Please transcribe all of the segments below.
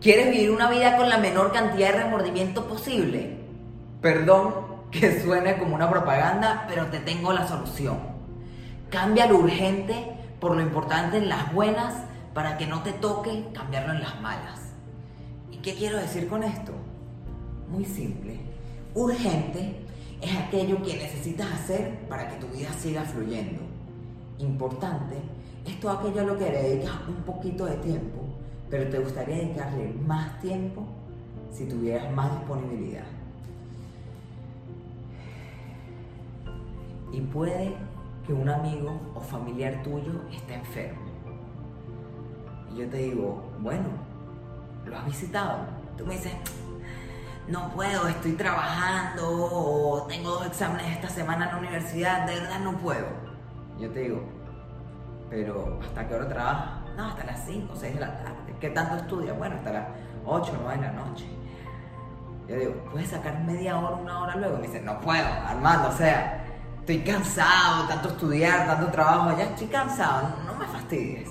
¿Quieres vivir una vida con la menor cantidad de remordimiento posible? Perdón que suene como una propaganda, pero te tengo la solución. Cambia lo urgente por lo importante en las buenas para que no te toque cambiarlo en las malas. ¿Y qué quiero decir con esto? Muy simple. Urgente es aquello que necesitas hacer para que tu vida siga fluyendo. Importante es todo aquello a lo que dedicas un poquito de tiempo, pero te gustaría dedicarle más tiempo si tuvieras más disponibilidad. Y puede que un amigo o familiar tuyo esté enfermo. Y yo te digo, bueno, ¿lo has visitado? Tú me dices, no puedo, estoy trabajando o tengo dos exámenes esta semana en la universidad, de verdad no puedo. Yo te digo, pero ¿hasta qué hora trabajas? No, hasta las 5 o 6 de la tarde. ¿Qué tanto estudias? Bueno, hasta las 8 o 9 de la noche. Yo digo, ¿puedes sacar media hora, una hora luego? me dice, no puedo, Armando, o sea, estoy cansado, tanto estudiar, tanto trabajo, ya estoy cansado, no me fastidies.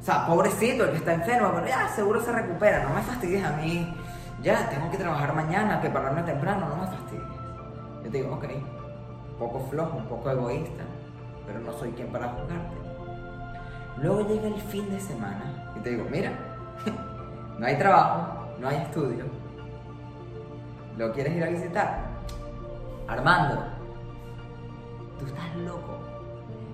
O sea, pobrecito el que está enfermo, pero ya seguro se recupera, no me fastidies a mí. Ya, tengo que trabajar mañana, que pararme temprano, no me fastidies. Yo digo, ok, un poco flojo, un poco egoísta, pero no soy quien para juzgarte. Luego llega el fin de semana y te digo, mira, no hay trabajo, no hay estudio. ¿Lo quieres ir a visitar? Armando, tú estás loco.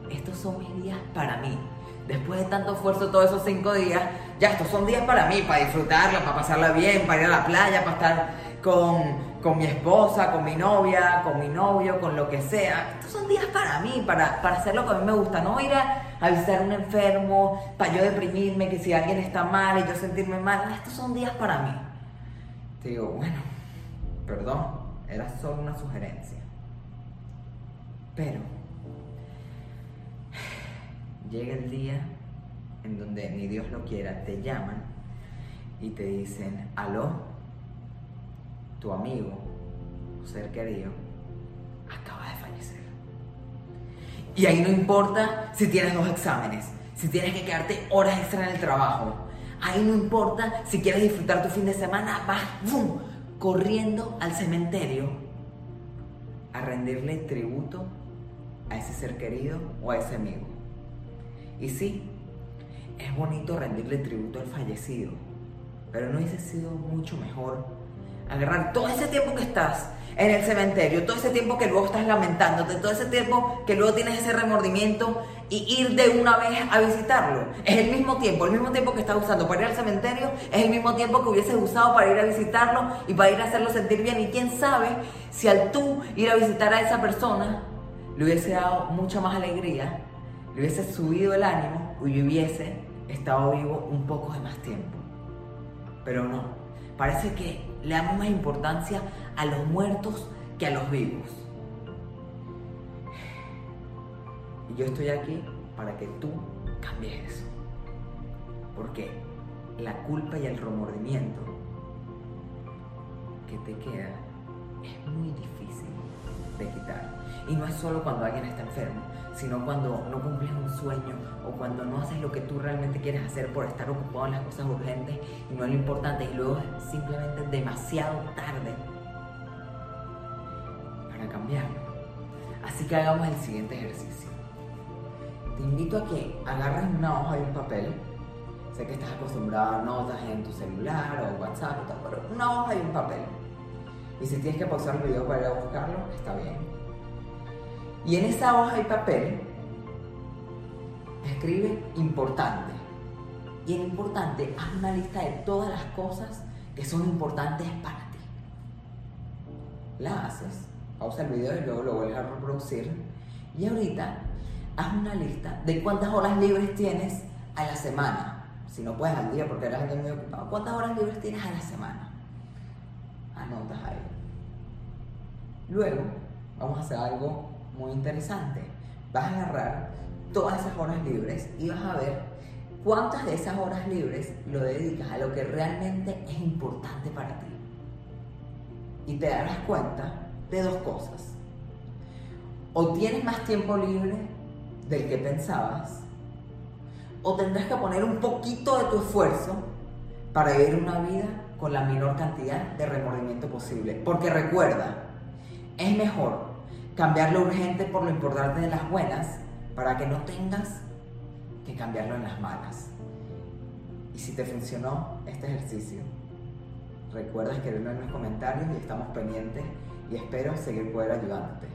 Estos son mis días para mí. Después de tanto esfuerzo todos esos cinco días, ya estos son días para mí, para disfrutarla, para pasarla bien, para ir a la playa, para estar con, con mi esposa, con mi novia, con mi novio, con lo que sea. Estos son días para mí, para, para hacer lo que a mí me gusta, no ir a, a visitar a un enfermo, para yo deprimirme, que si alguien está mal y yo sentirme mal. Estos son días para mí. Te digo, bueno, perdón, era solo una sugerencia. Pero llega el día en donde ni Dios lo quiera, te llaman y te dicen, aló, tu amigo o ser querido acaba de fallecer. Y ahí no importa si tienes dos exámenes, si tienes que quedarte horas extra en el trabajo. Ahí no importa si quieres disfrutar tu fin de semana, vas ¡bum! corriendo al cementerio a rendirle tributo a ese ser querido o a ese amigo. Y sí, es bonito rendirle tributo al fallecido, pero no hubiese sido mucho mejor agarrar todo ese tiempo que estás en el cementerio, todo ese tiempo que luego estás lamentándote, todo ese tiempo que luego tienes ese remordimiento y ir de una vez a visitarlo. Es el mismo tiempo, el mismo tiempo que estás usando para ir al cementerio, es el mismo tiempo que hubieses usado para ir a visitarlo y para ir a hacerlo sentir bien. Y quién sabe si al tú ir a visitar a esa persona le hubiese dado mucha más alegría, le hubiese subido el ánimo y hubiese estado vivo un poco de más tiempo. Pero no, parece que le damos más importancia a los muertos que a los vivos. Y yo estoy aquí para que tú cambies eso. Porque la culpa y el remordimiento que te queda es muy difícil de quitar. Y no es solo cuando alguien está enfermo, sino cuando no cumples un sueño o cuando no haces lo que tú realmente quieres hacer por estar ocupado en las cosas urgentes y no en lo importante y luego es simplemente demasiado tarde para cambiarlo. Así que hagamos el siguiente ejercicio. Te invito a que agarres una hoja y un papel. Sé que estás acostumbrado a notas en tu celular o WhatsApp, pero una hoja y un papel. Y si tienes que pausar el video para ir a buscarlo, está bien. Y en esa hoja y papel escribe importante. Y en importante haz una lista de todas las cosas que son importantes para ti. La haces, pausa el video y luego lo vuelves a reproducir. Y ahorita haz una lista de cuántas horas libres tienes a la semana. Si no puedes al día porque eres alguien muy ocupado, ¿cuántas horas libres tienes a la semana? Anotas ahí. Luego, vamos a hacer algo muy interesante. Vas a agarrar todas esas horas libres y vas a ver cuántas de esas horas libres lo dedicas a lo que realmente es importante para ti. Y te darás cuenta de dos cosas. O tienes más tiempo libre del que pensabas, o tendrás que poner un poquito de tu esfuerzo para vivir una vida con la menor cantidad de remordimiento posible. Porque recuerda, es mejor cambiar lo urgente por lo importante de las buenas para que no tengas que cambiarlo en las malas. Y si te funcionó este ejercicio, recuerda escribirlo en los comentarios y estamos pendientes y espero seguir poder ayudándote.